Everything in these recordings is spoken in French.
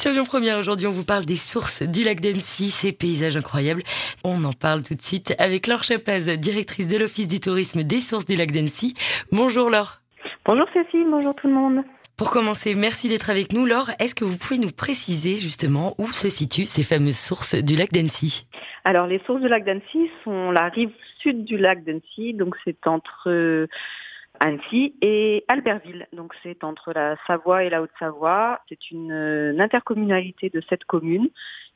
Sur Lyon Première, aujourd'hui, on vous parle des sources du lac d'Annecy, ces paysages incroyables. On en parle tout de suite avec Laure Chapaz, directrice de l'Office du tourisme des sources du lac d'Annecy. Bonjour Laure. Bonjour Cécile, bonjour tout le monde. Pour commencer, merci d'être avec nous. Laure, est-ce que vous pouvez nous préciser justement où se situent ces fameuses sources du lac d'Annecy? Alors, les sources du lac d'Annecy sont la rive sud du lac d'Annecy, donc c'est entre Annecy et Albertville. Donc c'est entre la Savoie et la Haute-Savoie. C'est une, intercommunalité de sept communes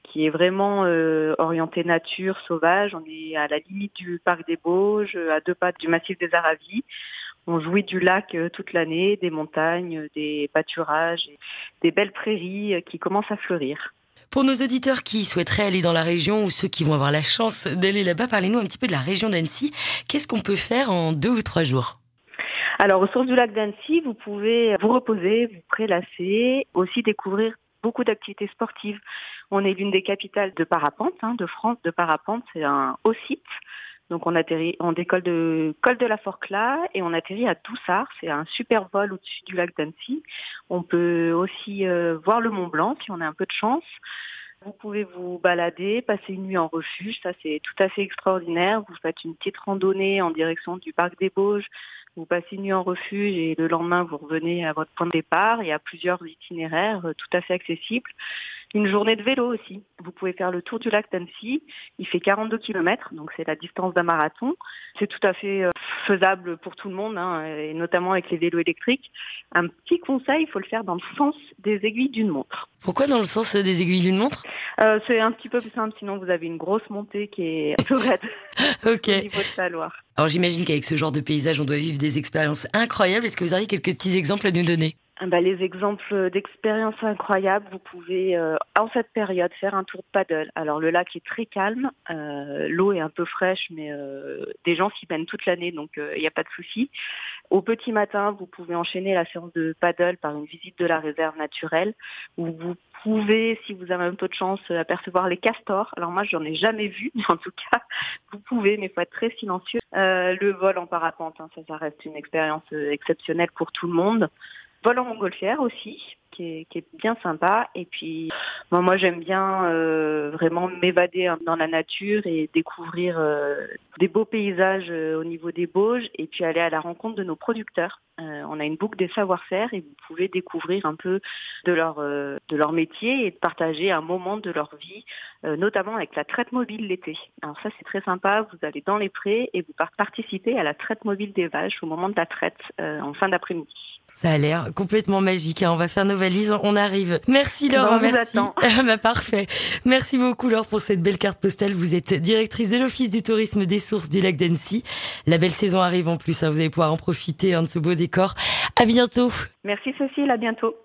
qui est vraiment euh, orientée nature, sauvage. On est à la limite du parc des Bauges, à deux pas du massif des Aravis. On jouit du lac euh, toute l'année, des montagnes, des pâturages, des belles prairies euh, qui commencent à fleurir. Pour nos auditeurs qui souhaiteraient aller dans la région ou ceux qui vont avoir la chance d'aller là-bas, parlez-nous un petit peu de la région d'Annecy. Qu'est-ce qu'on peut faire en deux ou trois jours? Alors, au sources du lac d'Annecy, vous pouvez vous reposer, vous prélasser, aussi découvrir beaucoup d'activités sportives. On est l'une des capitales de parapente, hein, de France, de parapente. C'est un haut site. Donc on atterrit, on décolle de col de la Forclaz et on atterrit à Toussard. C'est un super vol au-dessus du lac d'Annecy. On peut aussi euh, voir le Mont Blanc si on a un peu de chance. Vous pouvez vous balader, passer une nuit en refuge, ça c'est tout à fait extraordinaire. Vous faites une petite randonnée en direction du parc des Bauges, vous passez une nuit en refuge et le lendemain vous revenez à votre point de départ. Il y a plusieurs itinéraires euh, tout à fait accessibles. Une journée de vélo aussi. Vous pouvez faire le tour du lac d'Annecy. Il fait 42 km, donc c'est la distance d'un marathon. C'est tout à fait euh, faisable pour tout le monde, hein, et notamment avec les vélos électriques. Un petit conseil, il faut le faire dans le sens des aiguilles d'une montre. Pourquoi dans le sens des aiguilles d'une montre? Euh, C'est un petit peu plus simple, sinon vous avez une grosse montée qui est un peu raide ok. au niveau de la Loire. Alors j'imagine qu'avec ce genre de paysage, on doit vivre des expériences incroyables. Est-ce que vous auriez quelques petits exemples à nous donner? Ah bah, les exemples d'expériences incroyables, vous pouvez euh, en cette période faire un tour de paddle. Alors le lac est très calme, euh, l'eau est un peu fraîche, mais euh, des gens s'y baignent toute l'année, donc il n'y a pas de souci. Au petit matin, vous pouvez enchaîner la séance de paddle par une visite de la réserve naturelle, où vous pouvez, si vous avez un peu de chance, apercevoir les castors. Alors moi, j'en ai jamais vu, mais en tout cas, vous pouvez, mais il faut être très silencieux. le vol en parapente, hein, ça, ça reste une expérience exceptionnelle pour tout le monde vol en montgolfière aussi, qui est, bien sympa. Et puis, moi, j'aime bien euh, vraiment m'évader dans la nature et découvrir euh, des beaux paysages euh, au niveau des Bauges et puis aller à la rencontre de nos producteurs. on a une boucle des savoir-faire et vous pouvez découvrir un peu de leur, de leur métier et partager un moment de leur vie, notamment avec la traite mobile l'été. Alors ça, c'est très sympa. Vous allez dans les prés et vous participez à la traite mobile des vaches au moment de la traite en fin d'après-midi. Ça a l'air complètement magique. Hein. On va faire nos valises, on arrive. Merci Laure, merci. bah, parfait. Merci beaucoup Laure pour cette belle carte postale. Vous êtes directrice de l'Office du tourisme des sources du lac d'Annecy. La belle saison arrive en plus, hein. vous allez pouvoir en profiter hein, de ce beau décor. À bientôt. Merci Cécile, à bientôt.